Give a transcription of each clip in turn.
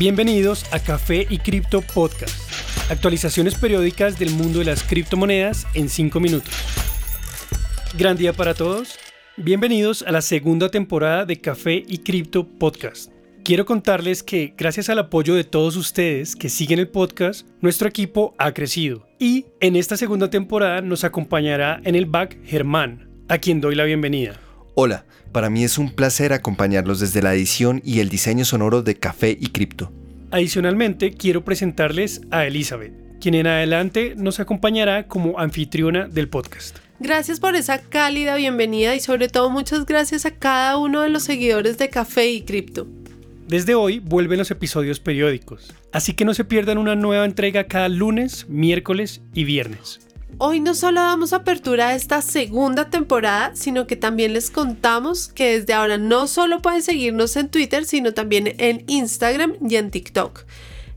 Bienvenidos a Café y Cripto Podcast, actualizaciones periódicas del mundo de las criptomonedas en 5 minutos. Gran día para todos. Bienvenidos a la segunda temporada de Café y Cripto Podcast. Quiero contarles que gracias al apoyo de todos ustedes que siguen el podcast, nuestro equipo ha crecido. Y en esta segunda temporada nos acompañará en el back Germán, a quien doy la bienvenida. Hola, para mí es un placer acompañarlos desde la edición y el diseño sonoro de Café y Cripto. Adicionalmente, quiero presentarles a Elizabeth, quien en adelante nos acompañará como anfitriona del podcast. Gracias por esa cálida bienvenida y sobre todo muchas gracias a cada uno de los seguidores de Café y Cripto. Desde hoy vuelven los episodios periódicos, así que no se pierdan una nueva entrega cada lunes, miércoles y viernes. Hoy no solo damos apertura a esta segunda temporada, sino que también les contamos que desde ahora no solo pueden seguirnos en Twitter, sino también en Instagram y en TikTok.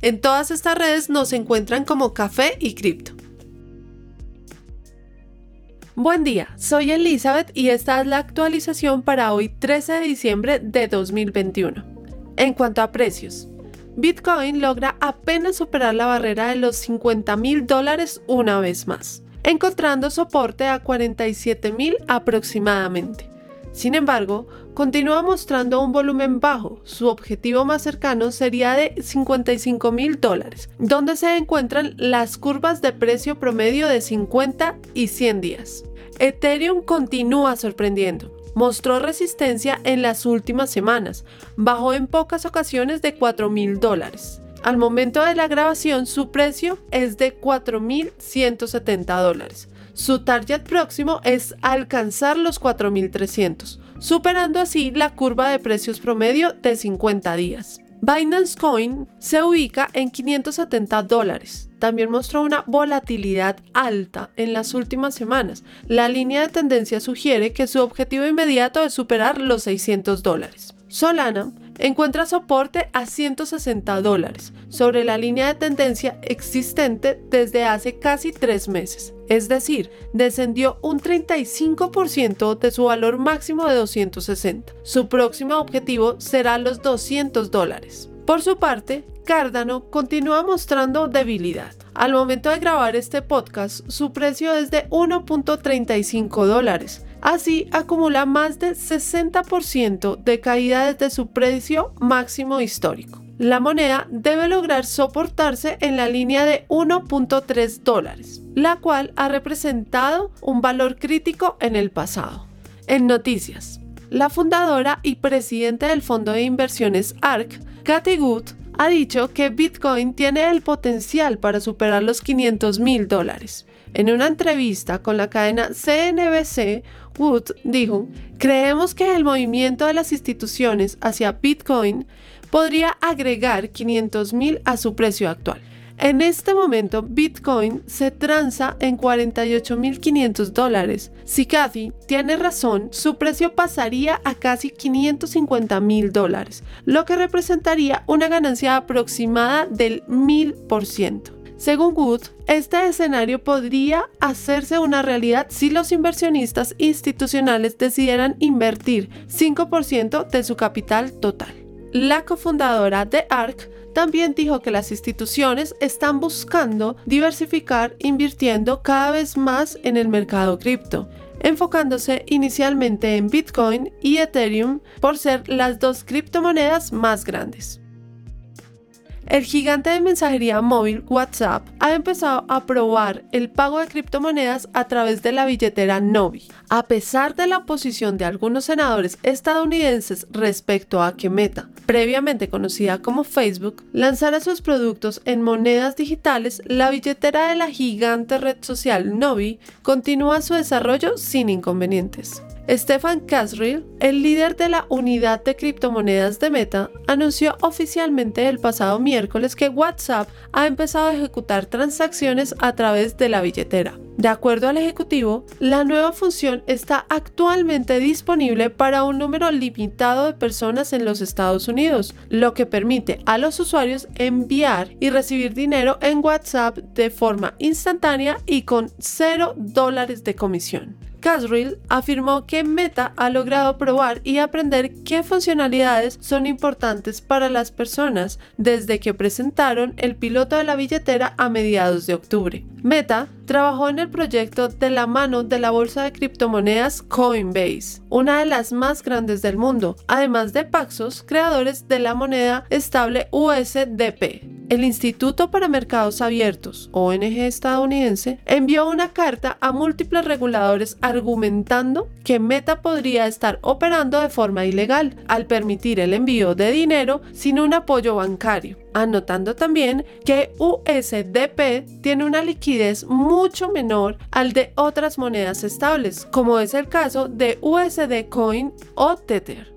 En todas estas redes nos encuentran como Café y Cripto. Buen día, soy Elizabeth y esta es la actualización para hoy 13 de diciembre de 2021. En cuanto a precios, Bitcoin logra apenas superar la barrera de los 50 mil dólares una vez más, encontrando soporte a 47 mil aproximadamente. Sin embargo, continúa mostrando un volumen bajo. Su objetivo más cercano sería de 55 mil dólares, donde se encuentran las curvas de precio promedio de 50 y 100 días. Ethereum continúa sorprendiendo mostró resistencia en las últimas semanas, bajó en pocas ocasiones de 4 mil dólares. Al momento de la grabación su precio es de 4.170 dólares. Su target próximo es alcanzar los 4.300, superando así la curva de precios promedio de 50 días. Binance Coin se ubica en 570 dólares. También mostró una volatilidad alta en las últimas semanas. La línea de tendencia sugiere que su objetivo inmediato es superar los 600 dólares. Solana encuentra soporte a 160 dólares sobre la línea de tendencia existente desde hace casi tres meses. Es decir, descendió un 35% de su valor máximo de 260. Su próximo objetivo será los 200 dólares. Por su parte, Cardano continúa mostrando debilidad. Al momento de grabar este podcast, su precio es de 1.35 dólares. Así acumula más de 60% de caída desde su precio máximo histórico la moneda debe lograr soportarse en la línea de 1.3 dólares, la cual ha representado un valor crítico en el pasado. En noticias, la fundadora y presidente del fondo de inversiones ARK, Cathy Wood, ha dicho que Bitcoin tiene el potencial para superar los 500 mil dólares. En una entrevista con la cadena CNBC, Wood dijo, creemos que el movimiento de las instituciones hacia Bitcoin podría agregar 500.000 a su precio actual. En este momento, Bitcoin se transa en 48.500 dólares. Si Cathy tiene razón, su precio pasaría a casi 550.000 dólares, lo que representaría una ganancia aproximada del 1000%. Según Wood, este escenario podría hacerse una realidad si los inversionistas institucionales decidieran invertir 5% de su capital total. La cofundadora de ARC también dijo que las instituciones están buscando diversificar invirtiendo cada vez más en el mercado cripto, enfocándose inicialmente en Bitcoin y Ethereum por ser las dos criptomonedas más grandes. El gigante de mensajería móvil WhatsApp ha empezado a probar el pago de criptomonedas a través de la billetera Novi. A pesar de la oposición de algunos senadores estadounidenses respecto a que Meta, previamente conocida como Facebook, lanzara sus productos en monedas digitales, la billetera de la gigante red social Novi continúa su desarrollo sin inconvenientes. Stefan Casriel, el líder de la unidad de criptomonedas de Meta, anunció oficialmente el pasado miércoles que WhatsApp ha empezado a ejecutar transacciones a través de la billetera. De acuerdo al ejecutivo, la nueva función está actualmente disponible para un número limitado de personas en los Estados Unidos, lo que permite a los usuarios enviar y recibir dinero en WhatsApp de forma instantánea y con 0 dólares de comisión. Casrill afirmó que Meta ha logrado probar y aprender qué funcionalidades son importantes para las personas desde que presentaron el piloto de la billetera a mediados de octubre. Meta trabajó en el proyecto de la mano de la bolsa de criptomonedas Coinbase, una de las más grandes del mundo, además de Paxos, creadores de la moneda estable USDP. El Instituto para Mercados Abiertos, ONG estadounidense, envió una carta a múltiples reguladores argumentando que Meta podría estar operando de forma ilegal al permitir el envío de dinero sin un apoyo bancario, anotando también que USDP tiene una liquidez mucho menor al de otras monedas estables, como es el caso de USD Coin o Tether.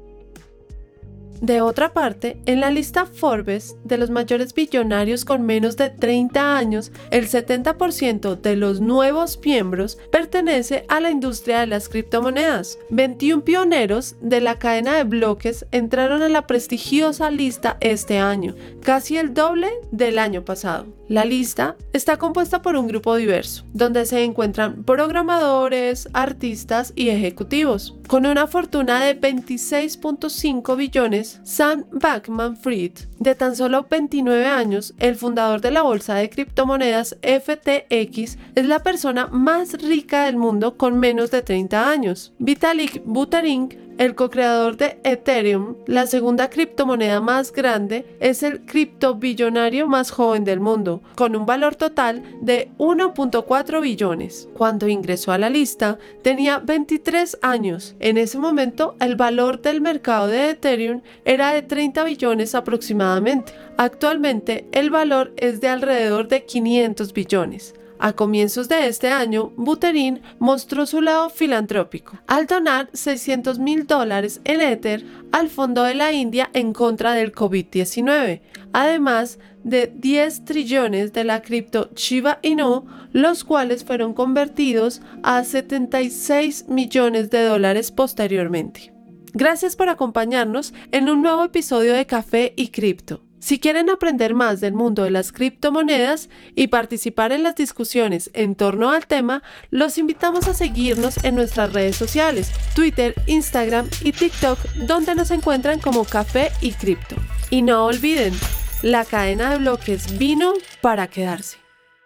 De otra parte, en la lista Forbes de los mayores billonarios con menos de 30 años, el 70% de los nuevos miembros pertenece a la industria de las criptomonedas. 21 pioneros de la cadena de bloques entraron en la prestigiosa lista este año, casi el doble del año pasado. La lista está compuesta por un grupo diverso, donde se encuentran programadores, artistas y ejecutivos. Con una fortuna de 26.5 billones, Sam Backman-Fried, de tan solo 29 años, el fundador de la bolsa de criptomonedas FTX, es la persona más rica del mundo con menos de 30 años. Vitalik Buterin el co-creador de Ethereum, la segunda criptomoneda más grande, es el criptobillonario más joven del mundo, con un valor total de 1.4 billones. Cuando ingresó a la lista, tenía 23 años. En ese momento, el valor del mercado de Ethereum era de 30 billones aproximadamente. Actualmente, el valor es de alrededor de 500 billones. A comienzos de este año, Buterin mostró su lado filantrópico al donar 600 mil dólares en Ether al Fondo de la India en contra del COVID-19, además de 10 trillones de la cripto Shiba Inu, los cuales fueron convertidos a 76 millones de dólares posteriormente. Gracias por acompañarnos en un nuevo episodio de Café y Cripto. Si quieren aprender más del mundo de las criptomonedas y participar en las discusiones en torno al tema, los invitamos a seguirnos en nuestras redes sociales, Twitter, Instagram y TikTok, donde nos encuentran como Café y Cripto. Y no olviden, la cadena de bloques vino para quedarse.